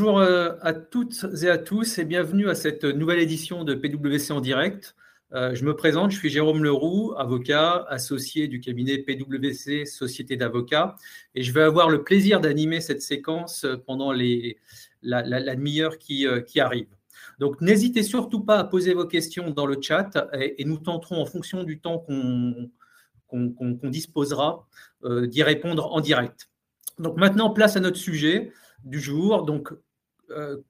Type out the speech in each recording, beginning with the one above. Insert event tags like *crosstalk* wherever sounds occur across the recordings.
Bonjour euh, à toutes et à tous et bienvenue à cette nouvelle édition de PwC en direct. Euh, je me présente, je suis Jérôme Leroux, avocat, associé du cabinet PwC Société d'avocats, et je vais avoir le plaisir d'animer cette séquence pendant les, la, demi-heure qui, euh, qui, arrive. Donc n'hésitez surtout pas à poser vos questions dans le chat et, nous tenterons en fonction du temps qu'on disposera d'y répondre en direct. Donc maintenant, place à notre sujet du jour, donc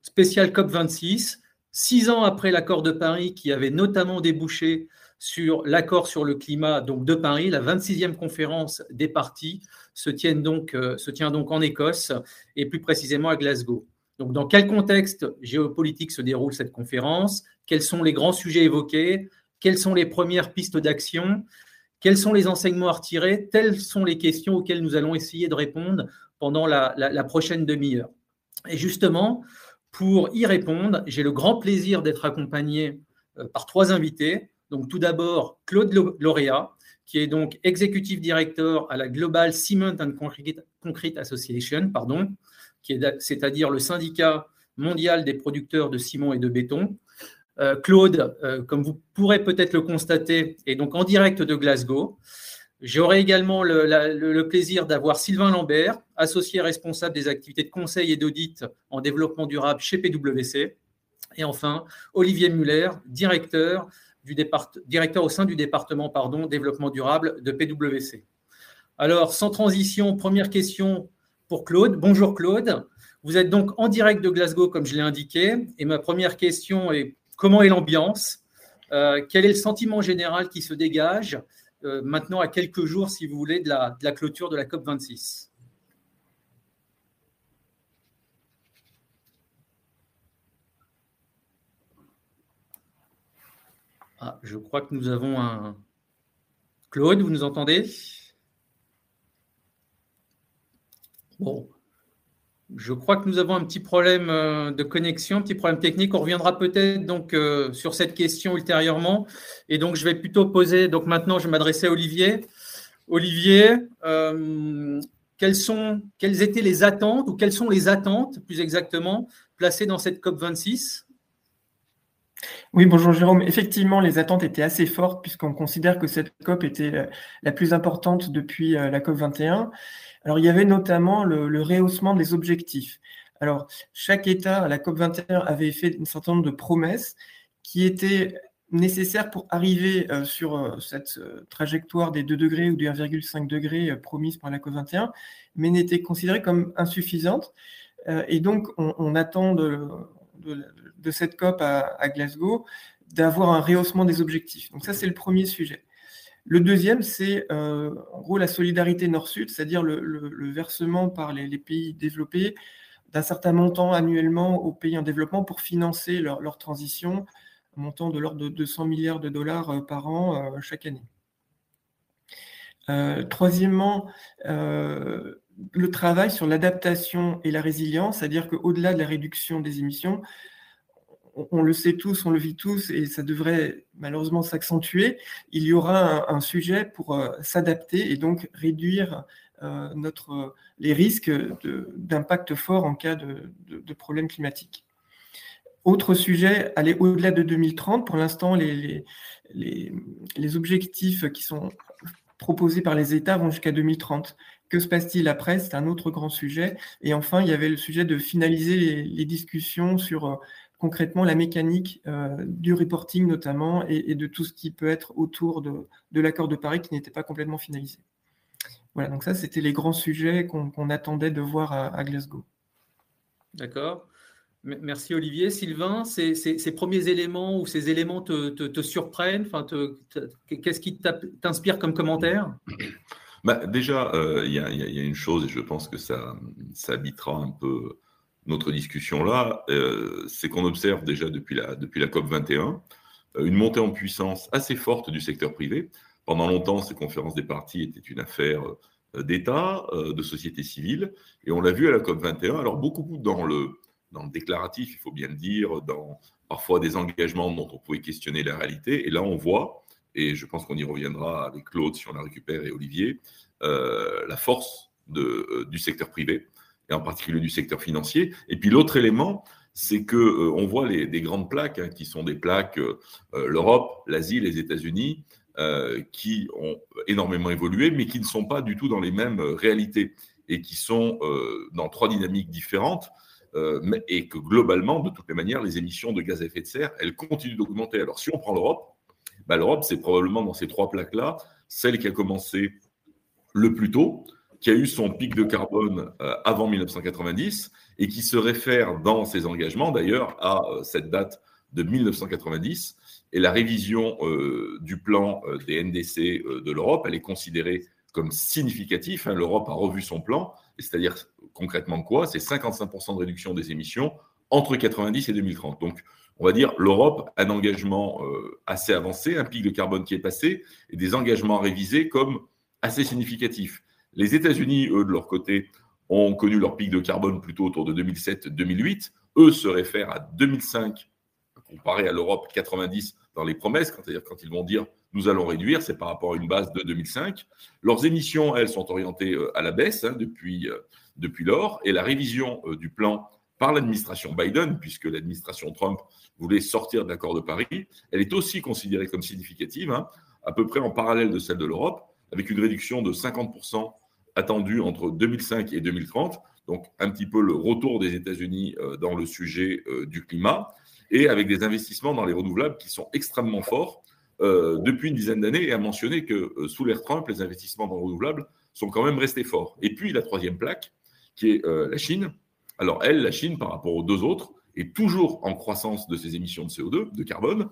spécial COP26, six ans après l'accord de Paris qui avait notamment débouché sur l'accord sur le climat donc de Paris, la 26e conférence des partis se, euh, se tient donc en Écosse et plus précisément à Glasgow. Donc, dans quel contexte géopolitique se déroule cette conférence? Quels sont les grands sujets évoqués? Quelles sont les premières pistes d'action? Quels sont les enseignements à retirer? Telles sont les questions auxquelles nous allons essayer de répondre pendant la, prochaine demi-heure. Et justement, pour y répondre, j'ai le grand plaisir d'être accompagné euh, par trois invités. Donc, tout d'abord, Claude Lauréat, qui est donc exécutif directeur à la Global Cement and Concrete Association, pardon, c'est-à-dire le syndicat mondial des producteurs de ciment et de béton. Euh, Claude, euh, comme vous pourrez peut-être le constater, est donc en direct de Glasgow. J'aurai également le, plaisir d'avoir Sylvain Lambert, associé responsable des activités de conseil et d'audit en développement durable chez PwC. Et enfin, Olivier Muller, directeur, au sein du département développement durable de PwC. Alors, sans transition, première question pour Claude. Bonjour Claude. Vous êtes donc en direct de Glasgow, comme je l'ai indiqué. Et ma première question est comment est l'ambiance? Euh, Quel est le sentiment général qui se dégage? Maintenant à quelques jours, si vous voulez, de la, clôture de la COP26 ah, Je crois que nous avons un... Claude, vous nous entendez Bon, je crois que nous avons un petit problème euh, de connexion, un petit problème technique. On reviendra peut-être euh, sur cette question ultérieurement. Et donc, je vais plutôt poser. Donc, maintenant, je vais m'adresser à Olivier. Olivier, euh, quelles étaient les attentes ou quelles sont les attentes, plus exactement, placées dans cette COP 26 oui, bonjour Jérôme. Effectivement, les attentes étaient assez fortes puisqu'on considère que cette COP était la plus importante depuis la COP 21. Alors, il y avait notamment le, rehaussement des objectifs. Alors, chaque État à la COP21 avait fait un certain nombre de promesses qui étaient nécessaires pour arriver euh, sur euh, cette euh, trajectoire des 2 degrés ou des 1,5 degrés promises par la COP21, mais n'étaient considérées comme insuffisantes. et donc, on, attend de, cette COP à Glasgow d'avoir un rehaussement des objectifs. Donc ça, c'est le premier sujet. Le deuxième, c'est euh, en gros la solidarité nord-sud, c'est-à-dire le, versement par les, pays développés d'un certain montant annuellement aux pays en développement pour financer leur, transition, un montant de l'ordre de 200 milliards de dollars euh, par an euh, chaque année. troisièmement, le travail sur l'adaptation et la résilience, c'est-à-dire qu'au-delà de la réduction des émissions, on le sait tous, on le vit tous, et ça devrait malheureusement s'accentuer, il y aura un, sujet pour euh, s'adapter et donc réduire euh, notre, les risques d'impact fort en cas de, problèmes climatiques. Autre sujet, aller au-delà de 2030. Pour l'instant, les, objectifs qui sont proposés par les États vont jusqu'à 2030. Que se passe-t-il après? C'est un autre grand sujet. Et enfin, il y avait le sujet de finaliser les, discussions sur euh, concrètement la mécanique euh, du reporting notamment et, de tout ce qui peut être autour de, l'accord de Paris qui n'était pas complètement finalisé. Voilà, donc ça, c'était les grands sujets qu'on attendait de voir à, Glasgow. D'accord. Merci Olivier. Sylvain, ces, ces, premiers éléments ou ces éléments te, surprennent? Enfin, Qu'est-ce qui t'inspire comme commentaire? Bah, Déjà, euh, il y, a une chose, et je pense que ça, ça habitera un peu notre discussion là, euh, c'est qu'on observe déjà depuis la, depuis la COP 21 euh, une montée en puissance assez forte du secteur privé. Pendant longtemps, ces conférences des partis étaient une affaire euh, d'État, de société civile, et on l'a vu à la COP 21. Alors beaucoup dans le, dans déclaratif, il faut bien le dire, dans parfois des engagements dont on pouvait questionner la réalité. Et là, on voit, et je pense qu'on y reviendra avec Claude si on la récupère et Olivier, la force de, du secteur privé et en particulier du secteur financier. Et puis l'autre élément, c'est que on voit les, des grandes plaques hein, qui sont des plaques l'Europe, l'Asie, les États-Unis, qui ont énormément évolué, mais qui ne sont pas du tout dans les mêmes réalités et qui sont dans trois dynamiques différentes. et que globalement, de toutes les manières, les émissions de gaz à effet de serre, elles continuent d'augmenter. Alors, si on prend l'Europe, bah, l'Europe, c'est probablement dans ces trois plaques-là, celle qui a commencé le plus tôt, qui a eu son pic de carbone euh, avant 1990 et qui se réfère dans ses engagements d'ailleurs à euh, cette date de 1990. Et la révision euh, du plan des NDC de l'Europe, elle est considérée comme significative. Hein. L'Europe a revu son plan, c'est-à-dire concrètement quoi? C'est 55% de réduction des émissions entre 90 et 2030. Donc, on va dire, l'Europe un engagement assez avancé, un pic de carbone qui est passé, et des engagements révisés comme assez significatifs. Les États-Unis, eux, de leur côté, ont connu leur pic de carbone plutôt autour de 2007-2008. Eux se réfèrent à 2005, comparé à l'Europe 90 dans les promesses, c'est-à-dire quand ils vont dire nous allons réduire, c'est par rapport à une base de 2005. Leurs émissions, elles, sont orientées euh, à la baisse hein, depuis, euh, depuis lors, et la révision du plan par l'administration Biden, puisque l'administration Trump voulait sortir de l'accord de Paris, elle est aussi considérée comme significative, hein, à peu près en parallèle de celle de l'Europe, avec une réduction de 50% attendue entre 2005 et 2030, donc un petit peu le retour des États-Unis euh, dans le sujet euh, du climat, et avec des investissements dans les renouvelables qui sont extrêmement forts euh, depuis une dizaine d'années, et à mentionner que sous l'ère Trump, les investissements dans les renouvelables sont quand même restés forts. Et puis la troisième plaque, qui est la Chine, alors elle, la Chine, par rapport aux deux autres, est toujours en croissance de ses émissions de CO2, de carbone.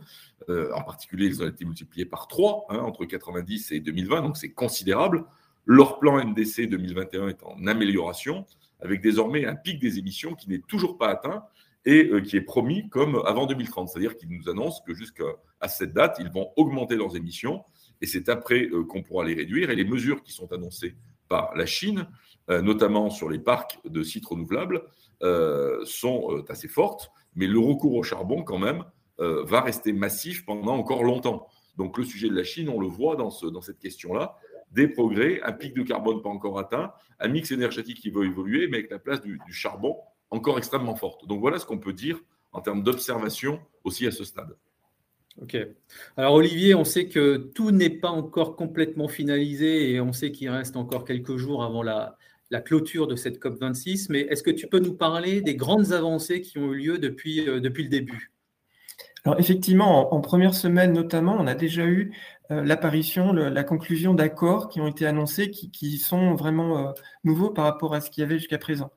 Euh, en particulier, ils ont été multipliés par 3 hein, entre 90 et 2020, donc c'est considérable. Leur plan NDC 2021 est en amélioration, avec désormais un pic des émissions qui n'est toujours pas atteint et euh, qui est promis comme avant 2030. C'est-à-dire qu'ils nous annoncent que jusqu'à cette date, ils vont augmenter leurs émissions et c'est après euh, qu'on pourra les réduire. Et les mesures qui sont annoncées par la Chine, notamment sur les parcs de sites renouvelables, euh, sont euh, assez fortes, mais le recours au charbon, quand même, euh, va rester massif pendant encore longtemps. Donc le sujet de la Chine, on le voit dans, ce, dans cette question-là, des progrès, un pic de carbone pas encore atteint, un mix énergétique qui va évoluer, mais avec la place du, charbon encore extrêmement forte. Donc voilà ce qu'on peut dire en termes d'observation aussi à ce stade. Ok. Alors Olivier, on sait que tout n'est pas encore complètement finalisé et on sait qu'il reste encore quelques jours avant la, la clôture de cette COP26, mais est-ce que tu peux nous parler des grandes avancées qui ont eu lieu depuis, euh, le début? Alors effectivement, en, première semaine notamment, on a déjà eu euh, l'apparition, la conclusion d'accords qui ont été annoncés, qui, sont vraiment euh, nouveaux par rapport à ce qu'il y avait jusqu'à présent.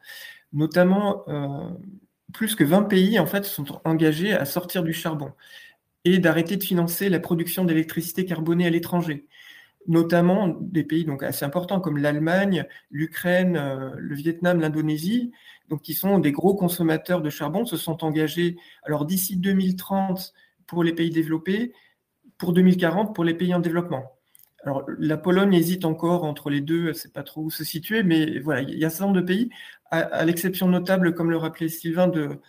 Notamment, plus que 20 pays en fait sont engagés à sortir du charbon et d'arrêter de financer la production d'électricité carbonée à l'étranger notamment des pays donc assez importants comme l'Allemagne, l'Ukraine, euh, le Vietnam, l'Indonésie, donc qui sont des gros consommateurs de charbon, se sont engagés alors d'ici 2030 pour les pays développés, pour 2040 pour les pays en développement. Alors la Pologne hésite encore entre les deux, elle ne sait pas trop où se situer, mais voilà, il y a un certain nombre de pays, à l'exception notable, comme le rappelait Sylvain, de,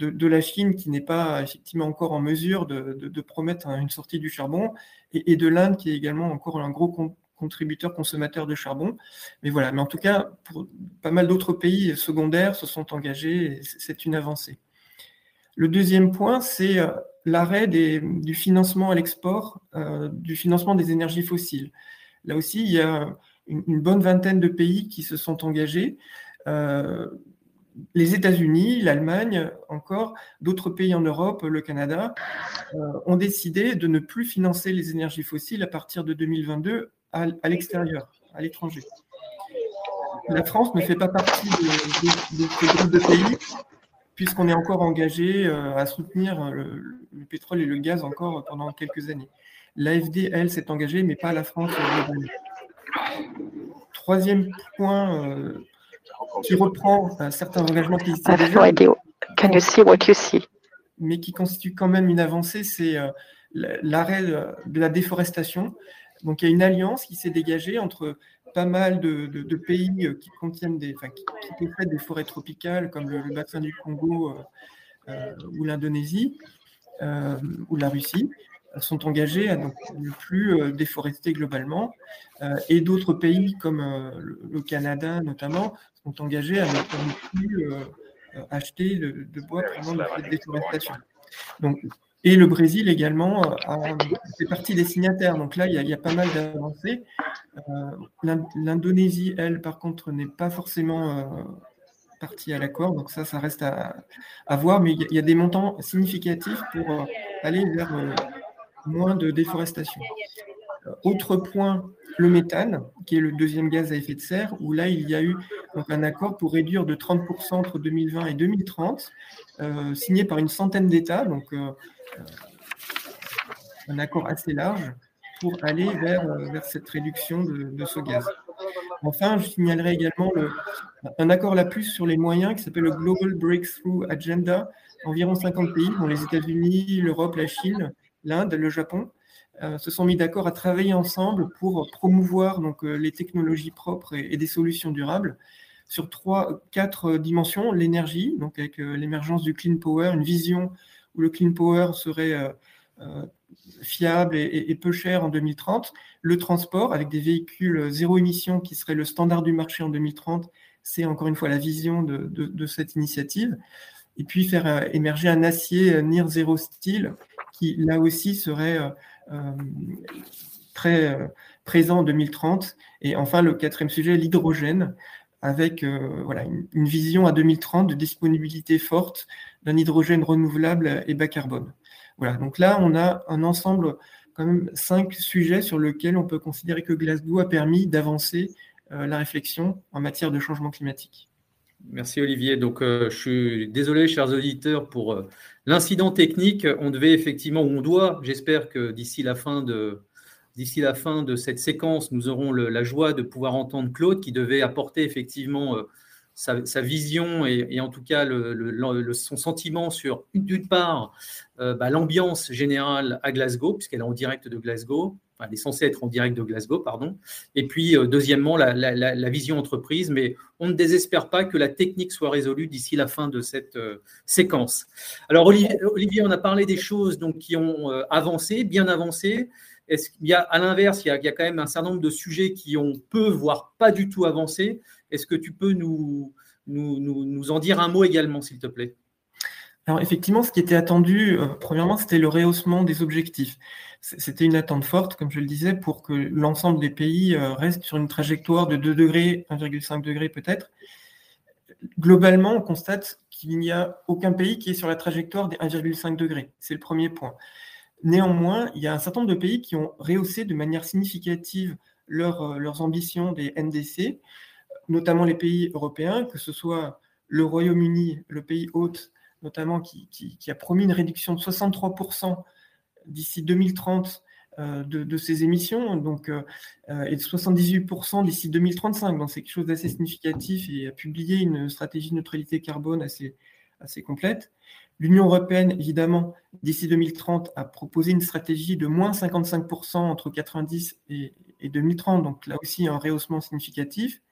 de, la Chine qui n'est pas effectivement encore en mesure de, promettre une sortie du charbon, et, de l'Inde qui est également encore un gros contributeur consommateur de charbon. Mais voilà, mais en tout cas, pas mal d'autres pays secondaires se sont engagés, c'est une avancée. Le deuxième point, c'est euh, l'arrêt du financement à l'export, euh, du financement des énergies fossiles. Là aussi, il y a une, bonne vingtaine de pays qui se sont engagés. Euh, les États-Unis, l'Allemagne, encore d'autres pays en Europe, le Canada, euh, ont décidé de ne plus financer les énergies fossiles à partir de 2022 à, l'extérieur, à l'étranger. La France ne fait pas partie de, ce groupe de pays puisqu'on est encore engagé euh, à soutenir le, pétrole et le gaz encore pendant quelques années. L'AFD, elle, s'est engagée, mais pas la France. Troisième point euh, qui reprend certains engagements qui existent Can you see what you see? mais qui constitue quand même une avancée, c'est euh, l'arrêt de la déforestation. Donc il y a une alliance qui s'est dégagée entre pas mal de, pays euh, qui contiennent des, enfin, qui, possèdent des forêts tropicales comme le, bassin du Congo euh, ou l'Indonésie ou la Russie, sont engagés à ne plus euh, déforester globalement. Euh, et d'autres pays comme euh, le Canada notamment sont engagés à ne, plus acheter de, bois pendant de déforestation. Donc, et le Brésil également a, fait partie des signataires. Donc là, il y a, pas mal d'avancées. L'Indonésie, elle, par contre, n'est pas forcément partie à l'accord. Donc ça, ça reste à, voir. Mais il y, a des montants significatifs pour aller vers moins de déforestation. Autre point, le méthane, qui est le deuxième gaz à effet de serre, où là, il y a eu un accord pour réduire de 30% entre 2020 et 2030, euh, signé par une centaine d'États, donc euh, un accord assez large pour aller vers, euh, cette réduction de, ce gaz. Enfin, je signalerai également le, un accord la plus sur les moyens qui s'appelle le Global Breakthrough Agenda, environ 50 pays, dont les États-Unis, l'Europe, la Chine, l'Inde, le Japon, euh, se sont mis d'accord à travailler ensemble pour promouvoir donc, euh, les technologies propres et, des solutions durables sur trois, quatre dimensions. L'énergie, donc avec euh, l'émergence du clean power, une vision où le clean power serait fiable et, peu cher en 2030. Le transport, avec des véhicules zéro émission qui serait le standard du marché en 2030, c'est encore une fois la vision de, cette initiative. Et puis faire émerger un acier near zero steel qui là aussi serait euh, très euh, présent en 2030. Et enfin, le quatrième sujet, l'hydrogène, avec euh, voilà, une, vision à 2030 de disponibilité forte d'un hydrogène renouvelable et bas carbone. Voilà, donc là, on a un ensemble, quand même, cinq sujets sur lesquels on peut considérer que Glasgow a permis d'avancer la réflexion en matière de changement climatique. Merci Olivier. Donc, je suis désolé, chers auditeurs, pour L'incident technique, on devait effectivement, ou on doit, j'espère que d'ici la fin de, cette séquence, nous aurons la joie de pouvoir entendre Claude qui devait apporter effectivement euh, sa, vision et, en tout cas son sentiment sur, d'une part, euh, bah, l'ambiance générale à Glasgow, puisqu'elle est en direct de Glasgow, elle est censée être en direct de Glasgow, pardon. Et puis, euh, deuxièmement, la, vision entreprise. Mais on ne désespère pas que la technique soit résolue d'ici la fin de cette euh, séquence. Alors, Olivier, on a parlé des choses donc, qui ont euh, avancé, bien avancé. A, à l'inverse, il, y a quand même un certain nombre de sujets qui ont peu, voire pas du tout avancé. Est-ce que tu peux nous en dire un mot également, s'il te plaît? Alors effectivement, ce qui était attendu, euh, premièrement, c'était le rehaussement des objectifs. C'était une attente forte, comme je le disais, pour que l'ensemble des pays euh, restent sur une trajectoire de 2 degrés, 1,5 degré peut-être. Globalement, on constate qu'il n'y a aucun pays qui est sur la trajectoire des 1,5 degrés. C'est le premier point. Néanmoins, il y a un certain nombre de pays qui ont rehaussé de manière significative euh, leurs ambitions des NDC, notamment les pays européens, que ce soit le Royaume-Uni, le pays hôte, notamment qui, a promis une réduction de 63% d'ici 2030 euh, de, ses émissions, donc, euh, et de 78% d'ici 2035. Donc c'est quelque chose d'assez significatif et a publié une stratégie de neutralité carbone assez, assez complète. L'Union européenne, évidemment, d'ici 2030, a proposé une stratégie de moins 55% entre 90 et, 2030, donc là aussi un rehaussement significatif.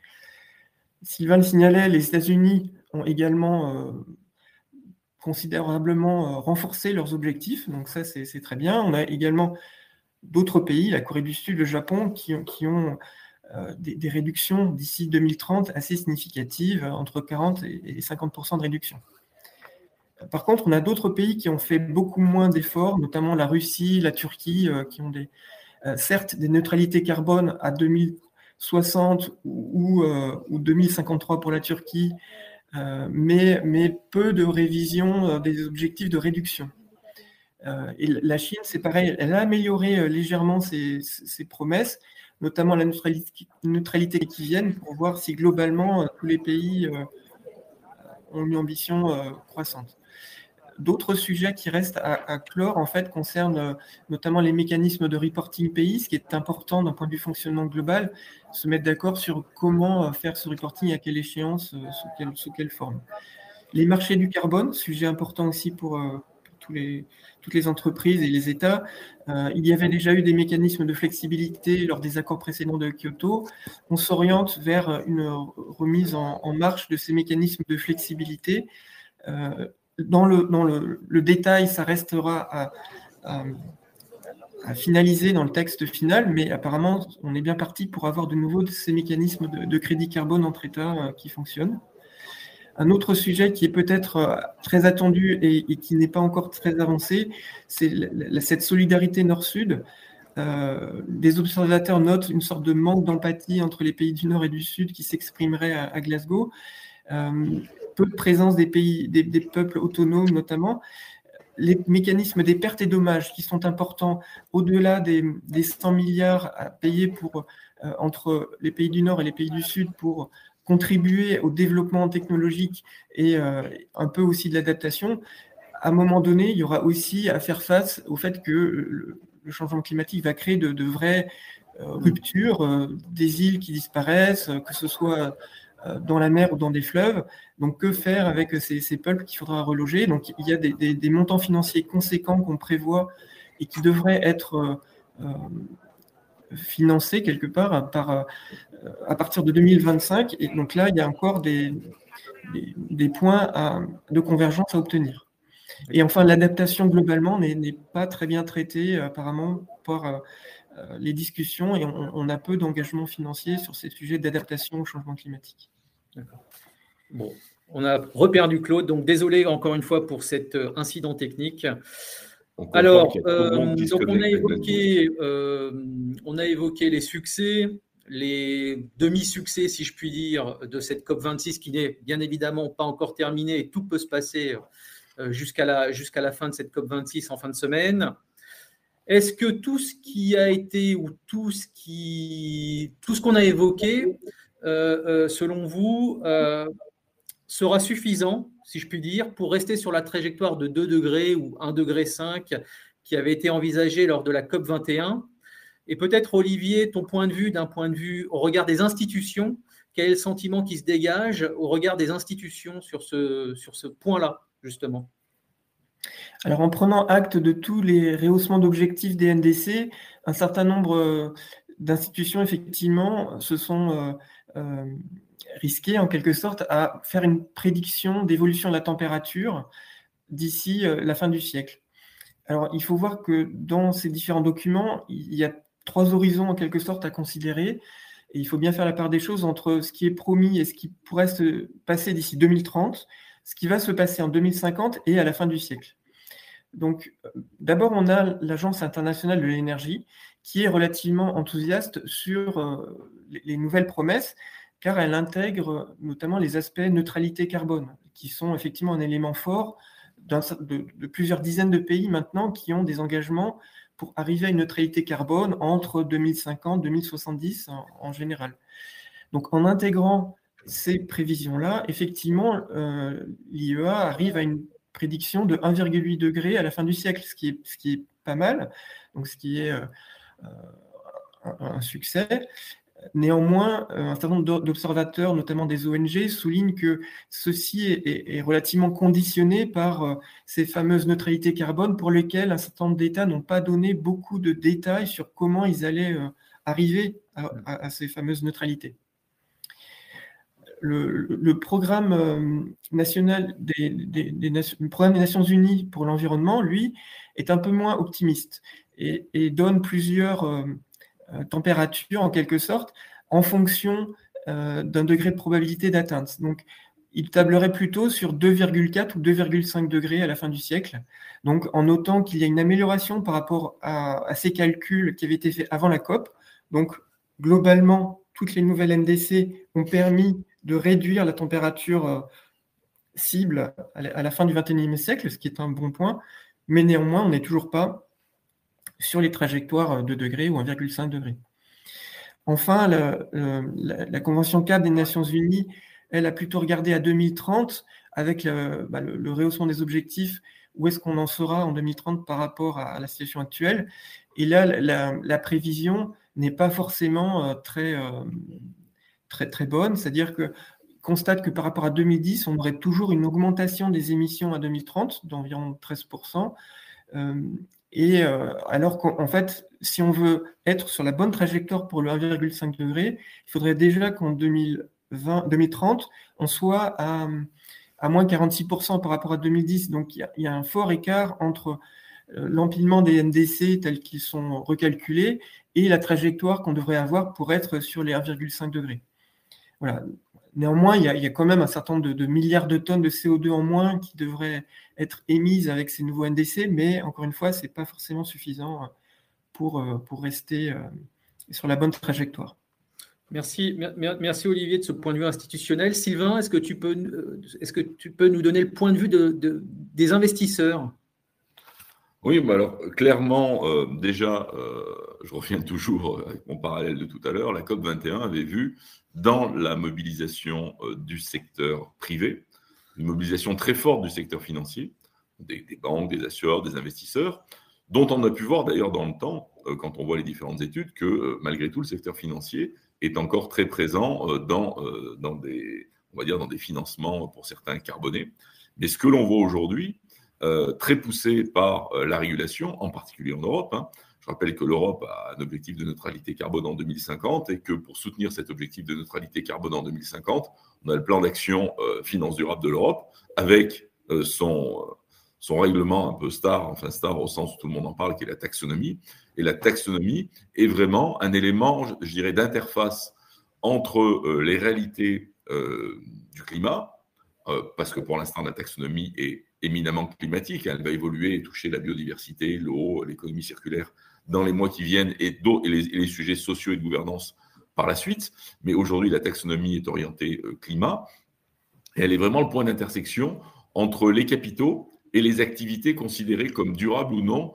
Sylvain le signalait, les États-Unis ont également euh, considérablement euh, renforcé leurs objectifs. Donc ça, c'est très bien. On a également d'autres pays, la Corée du Sud, le Japon, qui, qui ont euh, des, réductions d'ici 2030 assez significatives, entre 40 et 50% de réduction. Par contre, on a d'autres pays qui ont fait beaucoup moins d'efforts, notamment la Russie, la Turquie, euh, qui ont des, certes des neutralités carbone à 2060 ou, ou 2053 pour la Turquie, mais, mais, peu de révision euh, des objectifs de réduction. Euh, et la Chine, c'est pareil, elle a amélioré légèrement ses, promesses, notamment la neutralité, neutralité, qui viennent, pour voir si globalement tous les pays ont une ambition croissante. D'autres sujets qui restent à, clore, en fait, concernent euh, notamment les mécanismes de reporting pays, ce qui est important d'un point de vue fonctionnement global, se mettre d'accord sur comment euh, faire ce reporting, à quelle échéance, euh, sous quelle, sous quelle forme. Les marchés du carbone, sujet important aussi pour, les, toutes les entreprises et les États. il y avait déjà eu des mécanismes de flexibilité lors des accords précédents de Kyoto. On s'oriente vers une remise en, marche de ces mécanismes de flexibilité dans le, dans le, détail, ça restera à, finaliser dans le texte final, mais apparemment, on est bien parti pour avoir de nouveau ces mécanismes de, crédit carbone entre États qui fonctionnent. Un autre sujet qui est peut-être très attendu et, qui n'est pas encore très avancé, c'est cette solidarité nord-sud. des observateurs notent une sorte de manque d'empathie entre les pays du Nord et du Sud qui s'exprimerait à, Glasgow. Peu de présence des pays, des peuples autonomes notamment, les mécanismes des pertes et dommages qui sont importants au-delà des, 100 milliards à payer pour, euh, entre les pays du Nord et les pays du Sud pour contribuer au développement technologique et euh, un peu aussi de l'adaptation, à un moment donné, il y aura aussi à faire face au fait que le, changement climatique va créer de, vraies euh, ruptures, des îles qui disparaissent, que ce soit dans la mer ou dans des fleuves. Donc, que faire avec ces, ces peuples qu'il faudra reloger? Donc, il y a des, montants financiers conséquents qu'on prévoit et qui devraient être euh, euh, financés quelque part par, à partir de 2025. Et donc là, il y a encore des, des, points de convergence à obtenir. Et enfin, l'adaptation globalement n'est pas très bien traitée apparemment par euh, les discussions et on, a peu d'engagement financier sur ces sujets d'adaptation au changement climatique. Bon, on a reperdu Claude, donc désolé encore une fois pour cet euh, incident technique. Alors, euh, on a, évoqué, on a évoqué les succès, les demi-succès, si je puis dire, de cette COP26 qui n'est bien évidemment pas encore terminée et tout peut se passer jusqu'à la, jusqu'à la fin de cette COP26 en fin de semaine. Est-ce que tout ce qui a été ou tout ce qui, tout ce qu'on a évoqué, euh, euh, selon vous, euh, sera suffisant, si je puis dire, pour rester sur la trajectoire de 2 degrés ou 1 degré 5 qui avait été envisagée lors de la COP 21 Et peut-être, Olivier, ton point de vue, d'un point de vue au regard des institutions, quel est le sentiment qui se dégage au regard des institutions sur ce, sur ce point-là, justement? Alors, en prenant acte de tous les rehaussements d'objectifs des NDC, un certain nombre euh, d'institutions, effectivement, se sont euh, euh, risquées, en quelque sorte, à faire une prédiction d'évolution de la température d'ici la fin du siècle. Alors, il faut voir que dans ces différents documents, il y a trois horizons, en quelque sorte, à considérer. Il faut bien faire la part des choses entre ce qui est promis et ce qui pourrait se passer d'ici 2030, ce qui va se passer en 2050 et à la fin du siècle. Donc, d'abord, on a l'Agence internationale de l'énergie qui est relativement enthousiaste sur euh, les nouvelles promesses, car elle intègre notamment les aspects neutralité carbone, qui sont effectivement un élément fort de, plusieurs dizaines de pays maintenant qui ont des engagements pour arriver à une neutralité carbone entre 2050 et 2070 en, général. Donc, en intégrant ces prévisions-là, effectivement, euh, l'IEA arrive à une prédiction de 1,8 degré à la fin du siècle, ce qui est, pas mal, donc ce qui est euh, euh, un, succès. Néanmoins, un certain nombre d'observateurs, notamment des ONG, soulignent que ceci est, relativement conditionné par ces fameuses neutralités carbone pour lesquelles un certain nombre d'États n'ont pas donné beaucoup de détails sur comment ils allaient arriver à ces fameuses neutralités le, programme euh, national des, Nations, Unies pour l'environnement, lui, est un peu moins optimiste et, donne plusieurs euh, euh, températures en quelque sorte en fonction d'un degré de probabilité d'atteinte. Donc, il tablerait plutôt sur 2,4 ou 2,5 degrés à la fin du siècle. Donc, en notant qu'il y a une amélioration par rapport à, à, ces calculs qui avaient été faits avant la COP. Donc, globalement, toutes les nouvelles NDC ont permis de réduire la température euh, cible à la fin du XXIe siècle, ce qui est un bon point, mais néanmoins, on n'est toujours pas sur les trajectoires de degrés ou 1,5 degré. Enfin, la, Convention cadre des Nations Unies, elle a plutôt regardé à 2030 avec bah, le, rehaussement des objectifs, où est-ce qu'on en sera en 2030 par rapport à, la situation actuelle? Et là, la, prévision n'est pas forcément euh, très, euh, très, très bonne, c'est-à-dire que constate que par rapport à 2010, on aurait toujours une augmentation des émissions à 2030 d'environ 13%. Euh, et euh, alors qu'en fait, si on veut être sur la bonne trajectoire pour le 1,5 degré, il faudrait déjà qu'en 2030, on soit à, à moins 46% par rapport à 2010. Donc il y, a, un fort écart entre l'empilement des NDC tels qu'ils sont recalculés et la trajectoire qu'on devrait avoir pour être sur les 1,5 degrés. Voilà. Néanmoins, il y, a, quand même un certain nombre de, milliards de tonnes de CO2 en moins qui devraient être émises avec ces nouveaux NDC, mais encore une fois, ce n'est pas forcément suffisant pour, pour rester sur la bonne trajectoire. Merci, merci Olivier de ce point de vue institutionnel. Sylvain, est-ce que tu peux, euh, est-ce que tu peux nous donner le point de vue de, des investisseurs? Oui, mais alors clairement, euh, déjà, euh, je reviens *laughs* toujours avec mon parallèle de tout à l'heure, la COP 21 avait vu dans la mobilisation du secteur privé, une mobilisation très forte du secteur financier, des, des banques, des assureurs, des investisseurs, dont on a pu voir d'ailleurs dans le temps, quand on voit les différentes études, que malgré tout, le secteur financier est encore très présent euh, dans, euh, dans, des, on va dire, dans des financements pour certains carbonés. Mais ce que l'on voit aujourd'hui, euh, très poussé par la régulation, en particulier en Europe, hein, je rappelle que l'Europe a un objectif de neutralité carbone en 2050 et que pour soutenir cet objectif de neutralité carbone en 2050, on a le plan d'action finance durable de l'Europe avec son, son règlement un peu star, enfin star au sens où tout le monde en parle, qui est la taxonomie. Et la taxonomie est vraiment un élément, je dirais, d'interface entre euh, les réalités euh, du climat, euh, parce que pour l'instant, la taxonomie est éminemment climatique, elle va évoluer et toucher la biodiversité, l'eau, l'économie circulaire dans les mois qui viennent et, les, et, les, sujets sociaux et de gouvernance par la suite. Mais aujourd'hui, la taxonomie est orientée climat et elle est vraiment le point d'intersection entre les capitaux et les activités considérées comme durables ou non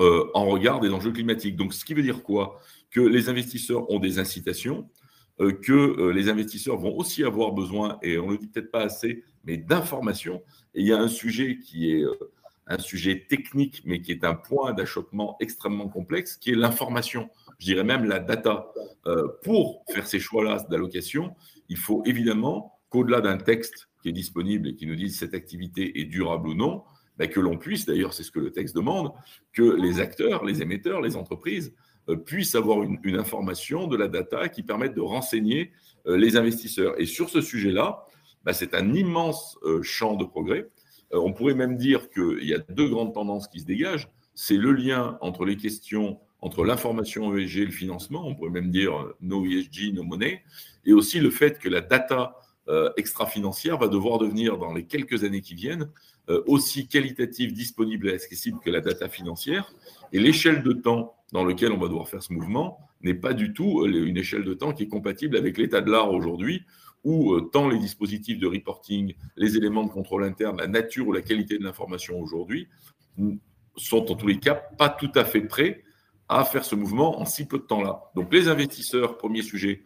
euh, en regard des enjeux climatiques. Donc, ce qui veut dire quoi? Que les investisseurs ont des incitations, euh, que euh, les investisseurs vont aussi avoir besoin, et on ne le dit peut-être pas assez, mais d'informations. Et il y a un sujet qui est un sujet technique, mais qui est un point d'achoppement extrêmement complexe, qui est l'information. Je dirais même la data. pour faire ces choix-là d'allocation, il faut évidemment qu'au-delà d'un texte qui est disponible et qui nous dit si cette activité est durable ou non, ben, que l'on puisse, d'ailleurs c'est ce que le texte demande, que les acteurs, les émetteurs, les entreprises euh, puissent avoir une, information de la data qui permette de renseigner euh, les investisseurs. Et sur ce sujet-là, ben, c'est un immense euh, champ de progrès. on pourrait même dire qu'il y a deux grandes tendances qui se dégagent. C'est le lien entre les questions entre l'information ESG et le financement, on pourrait même dire no ESG, no money, et aussi le fait que la data euh, extra-financière va devoir devenir, dans les quelques années qui viennent, euh, aussi qualitative, disponible et accessible que la data financière. Et l'échelle de temps dans lequel on va devoir faire ce mouvement n'est pas du tout euh, une échelle de temps qui est compatible avec l'état de l'art aujourd'hui, où tant les dispositifs de reporting, les éléments de contrôle interne, la nature ou la qualité de l'information aujourd'hui sont en tous les cas pas tout à fait prêts à faire ce mouvement en si peu de temps-là. Donc les investisseurs, premier sujet,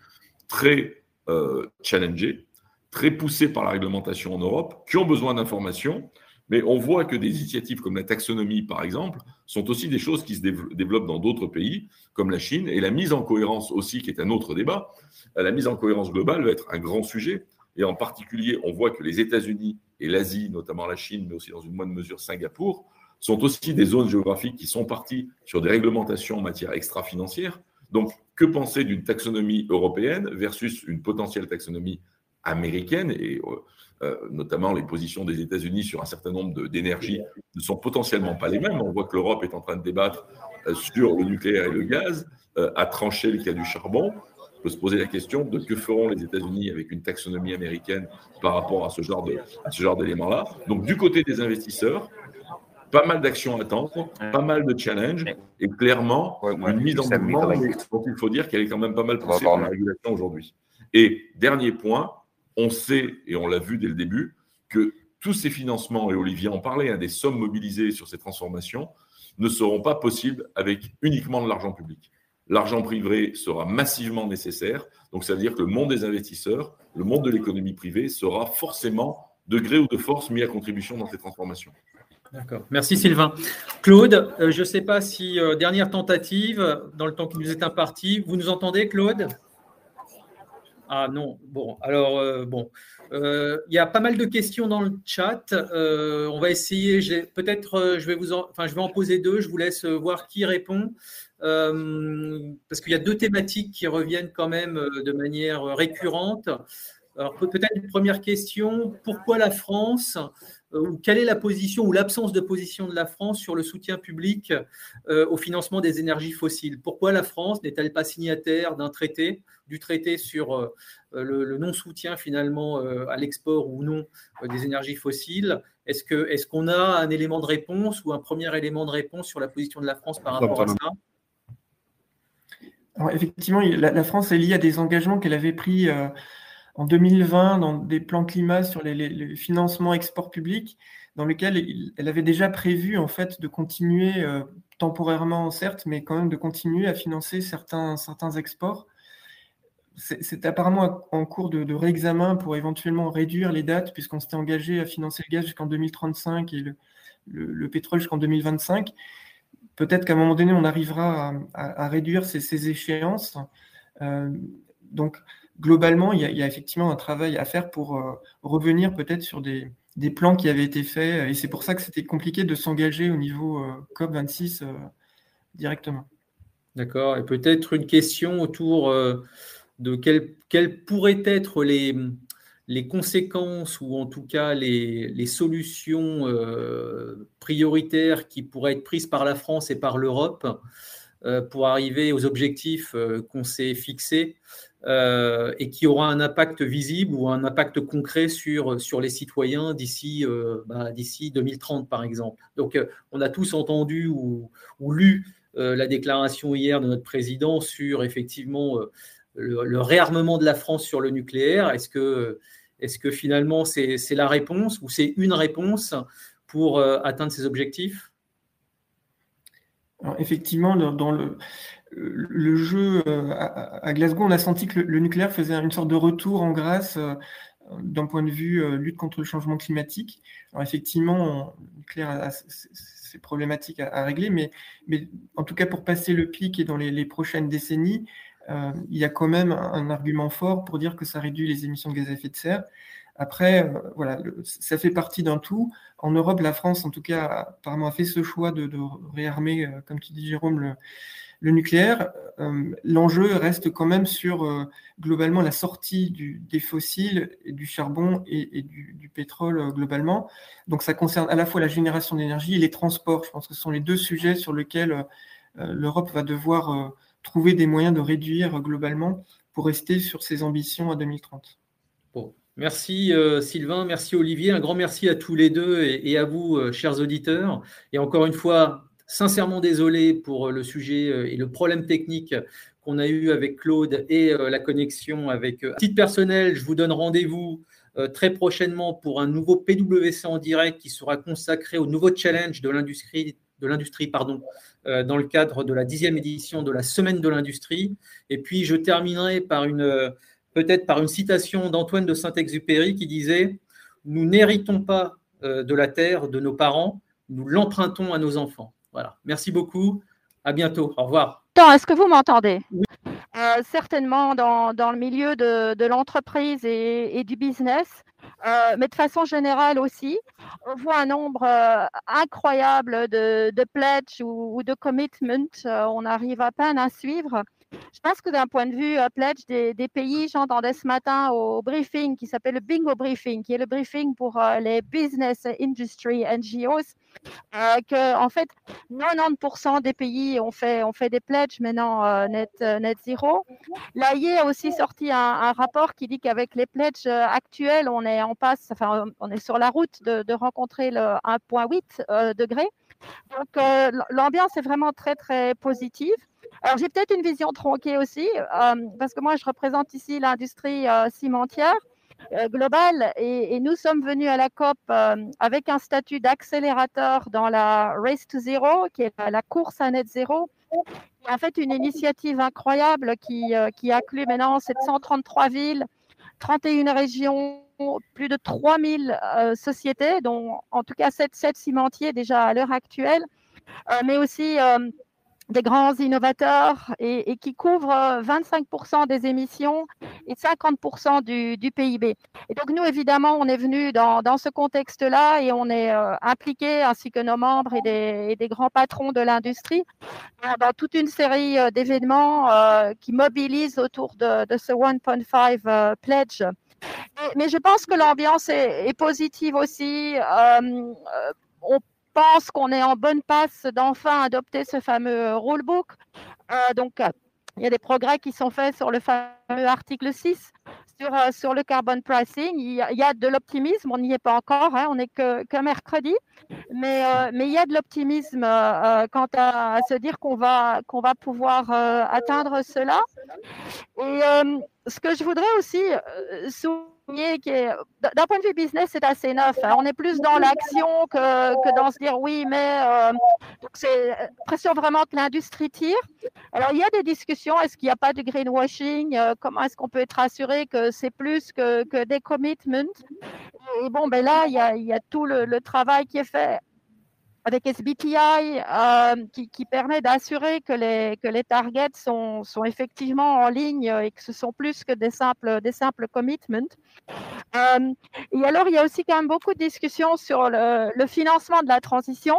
très euh, challengés, très poussés par la réglementation en Europe, qui ont besoin d'informations. Mais on voit que des initiatives comme la taxonomie, par exemple, sont aussi des choses qui se développent dans d'autres pays, comme la Chine, et la mise en cohérence aussi, qui est un autre débat. La mise en cohérence globale va être un grand sujet. Et en particulier, on voit que les États-Unis et l'Asie, notamment la Chine, mais aussi dans une moindre mesure Singapour, sont aussi des zones géographiques qui sont parties sur des réglementations en matière extra-financière. Donc, que penser d'une taxonomie européenne versus une potentielle taxonomie américaine et euh, euh, notamment les positions des États-Unis sur un certain nombre d'énergies ne sont potentiellement pas les mêmes. On voit que l'Europe est en train de débattre euh, sur le nucléaire et le gaz, à trancher le cas du charbon. On peut se poser la question de que feront les États-Unis avec une taxonomie américaine par rapport à ce genre de, ce genre d'éléments-là. Donc du côté des investisseurs, pas mal d'actions à attendre, pas mal de challenges et clairement une mise en mouvement dont il faut dire qu'elle est quand même pas mal poussée par la régulation aujourd'hui. Et dernier point, on sait, et on l'a vu dès le début, que tous ces financements, et Olivier en parlait, hein, des sommes mobilisées sur ces transformations, ne seront pas possibles avec uniquement de l'argent public. L'argent privé sera massivement nécessaire, donc ça veut dire que le monde des investisseurs, le monde de l'économie privée sera forcément, de gré ou de force, mis à contribution dans ces transformations. D'accord. Merci Sylvain. Claude, euh, je ne sais pas si, euh, dernière tentative, dans le temps qui nous est imparti, vous nous entendez Claude? Ah non, bon, alors, euh, bon, euh, il y a pas mal de questions dans le chat. Euh, on va essayer, peut-être, je vais vous en, je vais en poser deux, je vous laisse voir qui répond. parce qu'il y a deux thématiques qui reviennent quand même de manière récurrente. Alors peut-être une première question, pourquoi la France? Ou quelle est la position ou l'absence de position de la France sur le soutien public euh, au financement des énergies fossiles? Pourquoi la France n'est-elle pas signataire d'un traité, du traité sur euh, le, non-soutien finalement à l'export ou non des énergies fossiles? Est-ce qu'on est qu'on a un élément de réponse ou un premier élément de réponse sur la position de la France par rapport à ça? Alors, Effectivement, la, France est liée à des engagements qu'elle avait pris en 2020 dans des plans climat sur les, financements export public, dans lequel elle avait déjà prévu en fait de continuer euh, temporairement certes, mais quand même de continuer à financer certains, certains exports. C'est apparemment en cours de, réexamen pour éventuellement réduire les dates, puisqu'on s'était engagé à financer le gaz jusqu'en 2035 et le, pétrole jusqu'en 2025. Peut-être qu'à un moment donné, on arrivera à, réduire ces, échéances. Euh, donc, globalement, il y, a, effectivement un travail à faire pour euh, revenir peut-être sur des, plans qui avaient été faits. Et c'est pour ça que c'était compliqué de s'engager au niveau euh, COP26 euh, directement. D'accord. Et peut-être une question autour de quelles, pourraient être les, les, conséquences ou en tout cas les, les solutions prioritaires qui pourraient être prises par la France et par l'Europe pour arriver aux objectifs qu'on s'est fixés euh, et qui aura un impact visible ou un impact concret sur, sur les citoyens d'ici euh, bah, d'ici 2030, par exemple. Donc, euh, on a tous entendu ou, lu la déclaration hier de notre président sur effectivement le, réarmement de la France sur le nucléaire. Est-ce que, est que finalement c'est la réponse ou c'est une réponse pour atteindre ces objectifs? Effectivement, dans le, le jeu euh, à, Glasgow, on a senti que le, nucléaire faisait une sorte de retour en grâce euh, d'un point de vue euh, lutte contre le changement climatique. Alors effectivement, le nucléaire a ses problématiques à, régler, mais, mais, en tout cas pour passer le pic et dans les, prochaines décennies, il y a quand même un, argument fort pour dire que ça réduit les émissions de gaz à effet de serre. Après, voilà, ça fait partie d'un tout. En Europe, la France, en tout cas, apparemment a fait ce choix de, réarmer, comme tu dis Jérôme, le, nucléaire, euh, l'enjeu reste quand même sur euh, globalement la sortie des fossiles, du charbon et, du, pétrole euh, globalement. Donc ça concerne à la fois la génération d'énergie et les transports. Je pense que ce sont les deux sujets sur lesquels l'Europe va devoir trouver des moyens de réduire globalement pour rester sur ses ambitions à 2030. Bon. Merci Sylvain, merci Olivier, un grand merci à tous les deux et à vous, chers auditeurs. Et encore une fois, sincèrement désolé pour euh, le sujet euh, et le problème technique qu'on a eu avec Claude et euh, la connexion avec. À titre personnel, je vous donne rendez-vous très prochainement pour un nouveau PWC en direct qui sera consacré au nouveau challenge de l'industrie dans le cadre de la dixième édition de la semaine de l'industrie et puis je terminerai par une peut-être par une citation d'Antoine de Saint-Exupéry qui disait nous n'héritons pas de la terre de nos parents nous l'empruntons à nos enfants voilà. Merci beaucoup. À bientôt. Au revoir. Est-ce que vous m'entendez? Euh, Certainement dans, dans, le milieu de, de l'entreprise et, et, du business, euh, mais de façon générale aussi, on voit un nombre euh, incroyable de, de pledges ou, ou, de commitments. on arrive à peine à suivre. Je pense que d'un point de vue euh, pledge des, pays, j'entendais ce matin au briefing qui s'appelle le Bingo Briefing, qui est le briefing pour euh, les business industry NGOs, euh, que en fait 90% des pays ont fait, des pledges maintenant net, net zéro. L'AIE a aussi sorti un, rapport qui dit qu'avec les pledges actuels, on est en passe, enfin on est sur la route de, de rencontrer le 1,8 degré. Donc l'ambiance est vraiment très très positive. Alors, j'ai peut-être une vision tronquée aussi, euh, parce que moi, je représente ici l'industrie euh, cimentière euh, globale et, nous sommes venus à la COP avec un statut d'accélérateur dans la Race to Zero, qui est la course à net zéro. En fait, une initiative incroyable qui, qui inclut maintenant 733 villes, 31 régions, plus de 3000 sociétés, dont en tout cas 7, 7 cimentiers déjà à l'heure actuelle, mais aussi des grands innovateurs et, qui couvrent 25% des émissions et 50% du, PIB. Et donc nous, évidemment, on est venu dans, ce contexte-là et on est euh, impliqué, ainsi que nos membres et des, grands patrons de l'industrie, dans, toute une série euh, d'événements euh, qui mobilisent autour de, ce 1.5 pledge. Mais, je pense que l'ambiance est, positive aussi. on pense qu'on est en bonne passe d'enfin adopter ce fameux rulebook. donc, il y a des progrès qui sont faits sur le fameux article 6 sur, euh, sur le carbon pricing. Il y a, de l'optimisme, on n'y est pas encore, hein, on n'est que, que, mercredi, mais, euh, mais il y a de l'optimisme euh, quant à, se dire qu'on va, qu'on va pouvoir atteindre cela. Et ce que je voudrais aussi d'un point de vue business, c'est assez neuf. Hein. On est plus dans l'action que, que, dans se dire oui, mais euh, c'est l'impression vraiment que l'industrie tire. Alors, il y a des discussions. Est-ce qu'il n'y a pas de greenwashing euh, Comment est-ce qu'on peut être assuré que c'est plus que, que, des commitments? Et bon, ben là, il y a, il y a tout le travail qui est fait avec SBTI euh, qui, permet d'assurer que les, que les targets sont, sont, effectivement en ligne et que ce sont plus que des simples, des simples commitments. Euh, et alors, il y a aussi quand même beaucoup de discussions sur le, financement de la transition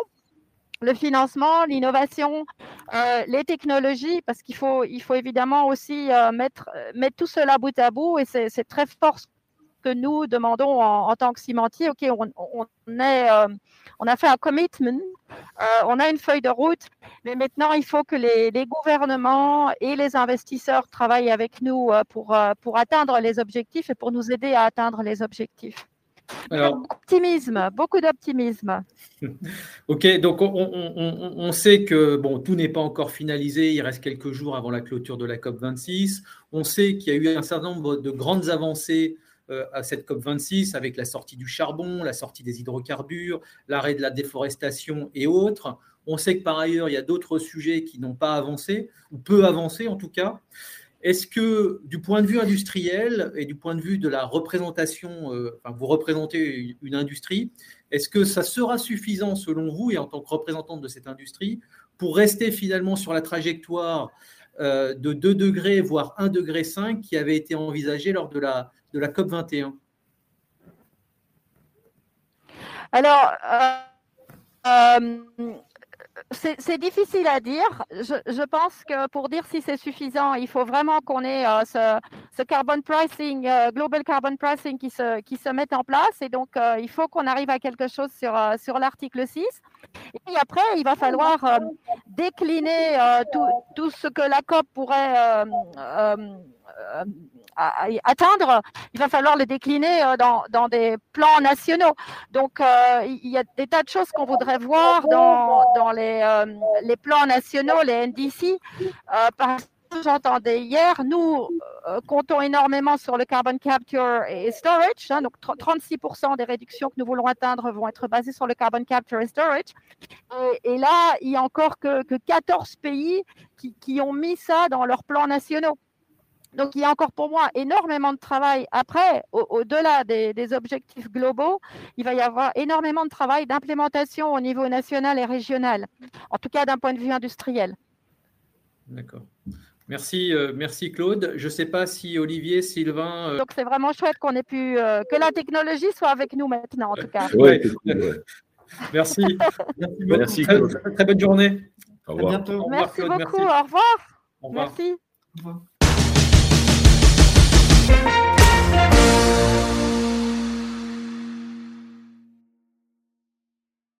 le financement, l'innovation, euh, les technologies, parce qu'il faut, il faut évidemment aussi mettre, mettre tout cela bout à bout, et c'est très fort que nous demandons en, tant que cimentier. OK, on, on est, euh, on a fait un commitment, euh, on a une feuille de route, mais maintenant il faut que les, les gouvernements et les investisseurs travaillent avec nous euh, pour, pour atteindre les objectifs et pour nous aider à atteindre les objectifs. Alors, optimisme, beaucoup d'optimisme. *laughs* ok, donc on, on, on, sait que bon, tout n'est pas encore finalisé, il reste quelques jours avant la clôture de la COP 26. On sait qu'il y a eu un certain nombre de grandes avancées à cette COP26 avec la sortie du charbon, la sortie des hydrocarbures, l'arrêt de la déforestation et autres. On sait que par ailleurs, il y a d'autres sujets qui n'ont pas avancé, ou peu avancé en tout cas. Est-ce que du point de vue industriel et du point de vue de la représentation, euh, vous représentez une industrie, est-ce que ça sera suffisant selon vous et en tant que représentante de cette industrie pour rester finalement sur la trajectoire euh, de 2 degrés, voire 1 degré 5 qui avait été envisagée lors de la, de la COP 21 Alors, euh, euh, c'est difficile à dire. Je, pense que pour dire si c'est suffisant, il faut vraiment qu'on ait euh, ce, carbon pricing, global carbon pricing qui se, mette en place. Et donc, il faut qu'on arrive à quelque chose sur, sur l'article 6. Et après, il va falloir décliner tout, tout, ce que la COP pourrait à, atteindre, il va falloir le décliner euh, dans, des plans nationaux. Donc, euh, il y a des tas de choses qu'on voudrait voir dans, les, euh, plans nationaux, les NDC. par j'entendais hier, nous comptons énormément sur le carbon capture et storage. Hein, donc, 36% des réductions que nous voulons atteindre vont être basées sur le carbon capture et storage. Et, là, il y a encore que, que 14 pays qui, ont mis ça dans leurs plans nationaux. Donc, il y a encore pour moi énormément de travail. Après, au-delà des, objectifs globaux, il va y avoir énormément de travail d'implémentation au niveau national et régional, en tout cas d'un point de vue industriel. D'accord. Merci, euh, merci Claude. Je ne sais pas si Olivier, Sylvain. Euh, Donc c'est vraiment chouette qu'on ait pu euh, que la technologie soit avec nous maintenant, en tout cas. Oui. merci. Merci, Claude. Très, bonne journée. Au revoir. À bientôt. Merci beaucoup. Au revoir. Au revoir. Merci. Au revoir. Thank you.